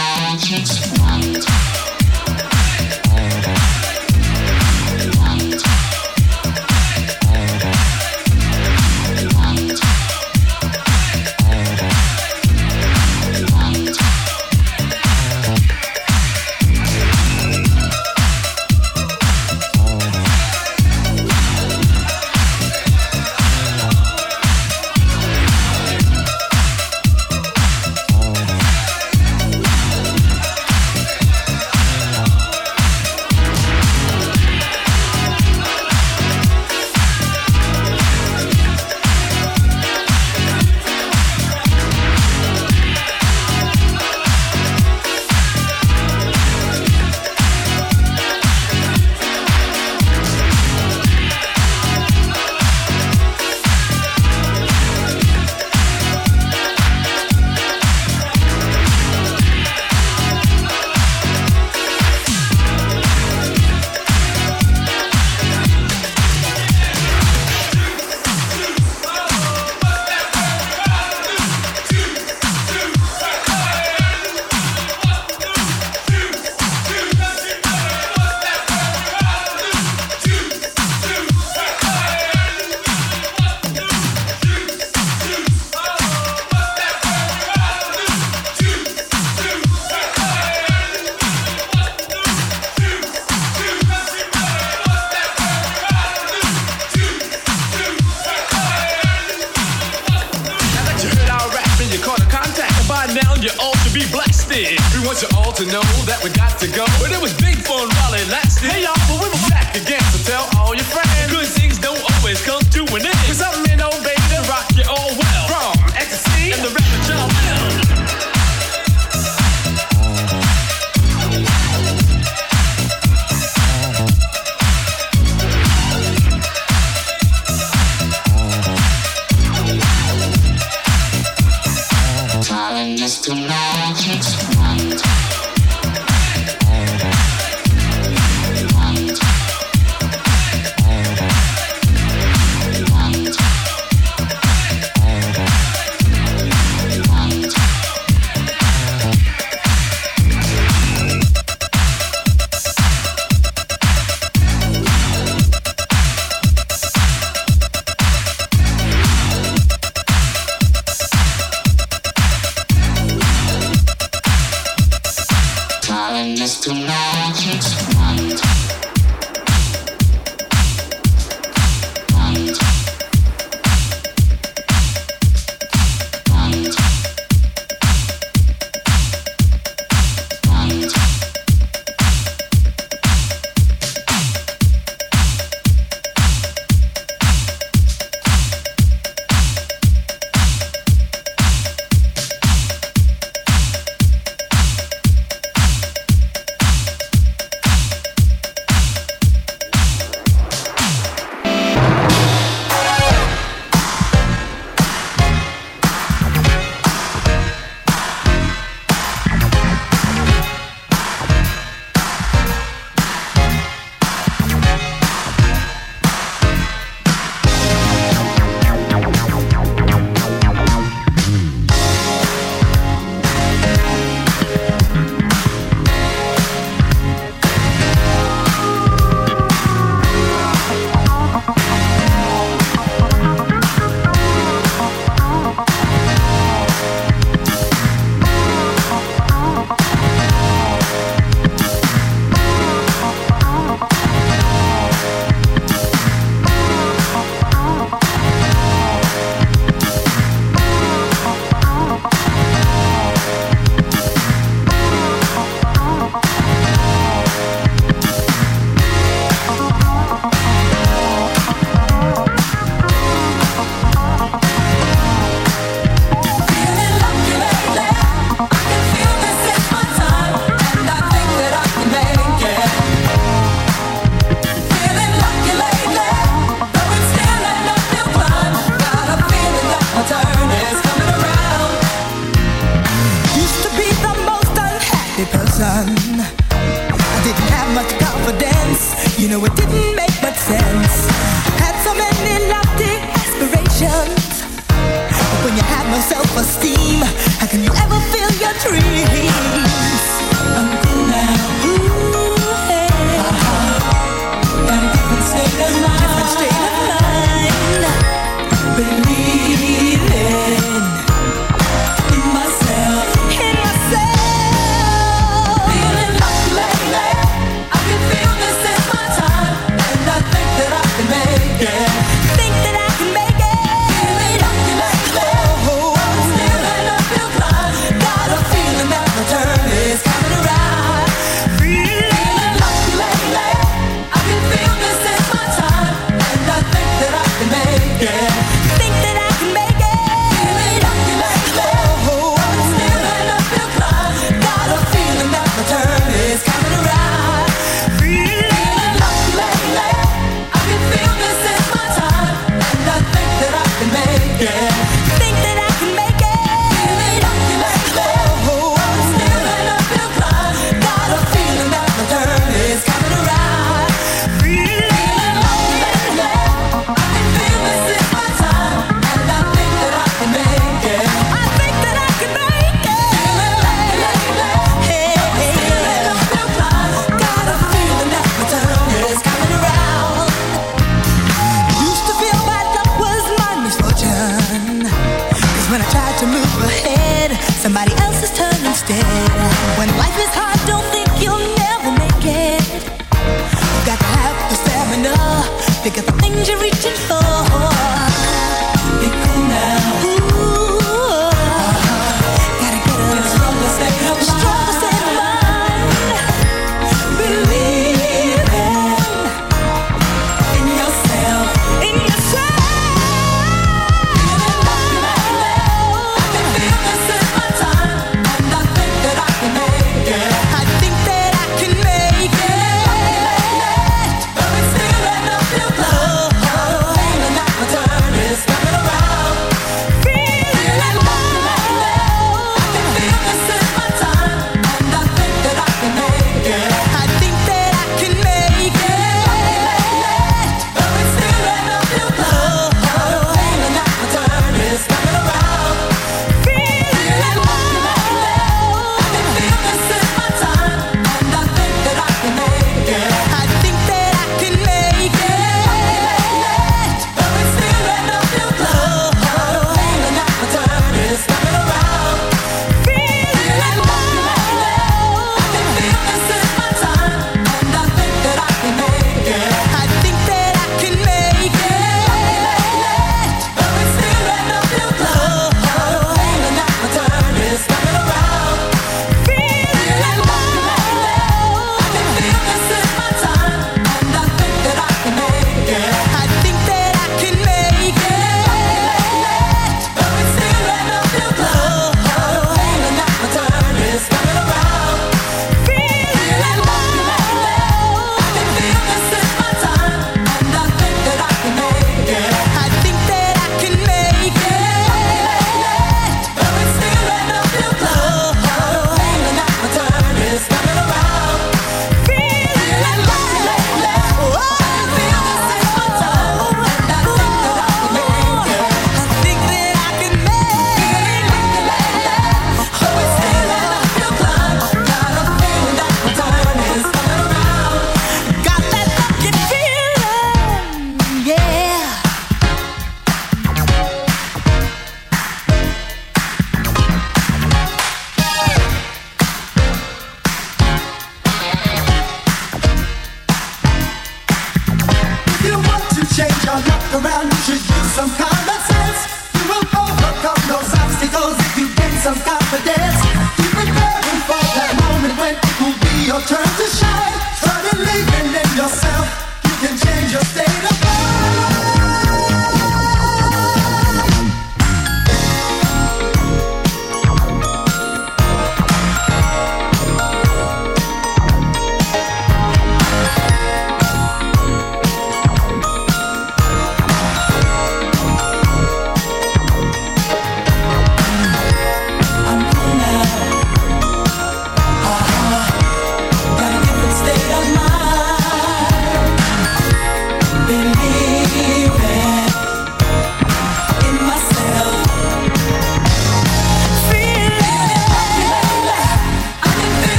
magic light.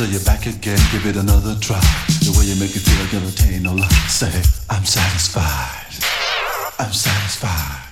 So you're back again, give it another try. The way you make it feel, gonna take no lie. Say, I'm satisfied. I'm satisfied.